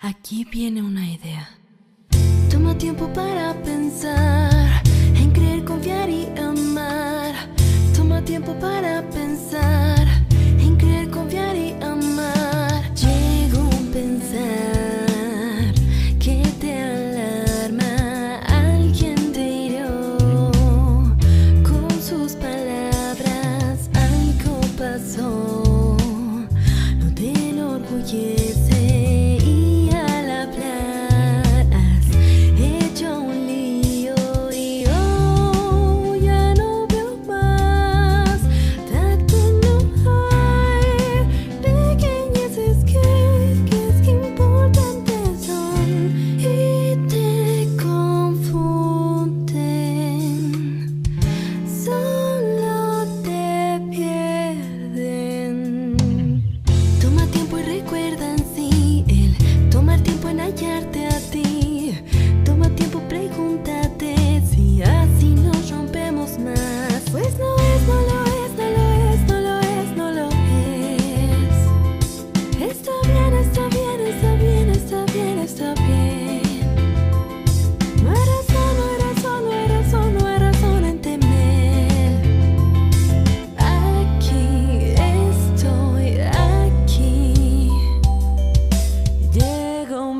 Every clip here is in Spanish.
Aquí viene una idea. Toma tiempo para pensar en creer, confiar y amar. Toma tiempo para pensar en creer, confiar y amar. Llegó un pensar que te alarma. Alguien te hirió con sus palabras. Algo pasó, no te enorgullece.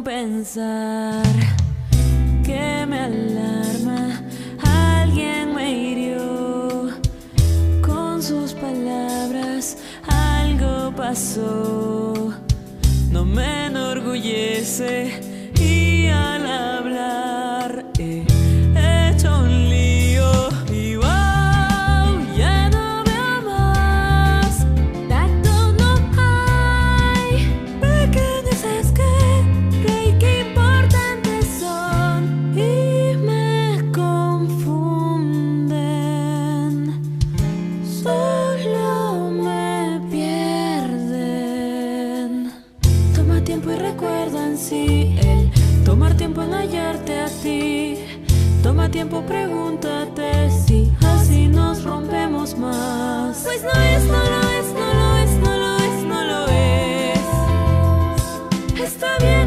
Pensar que me alarma. Alguien me hirió con sus palabras. Algo pasó, no me enorgullece. tiempo, pregúntate si así nos rompemos más. Pues no es, no lo es, no lo es, no lo es, no lo es. Está bien.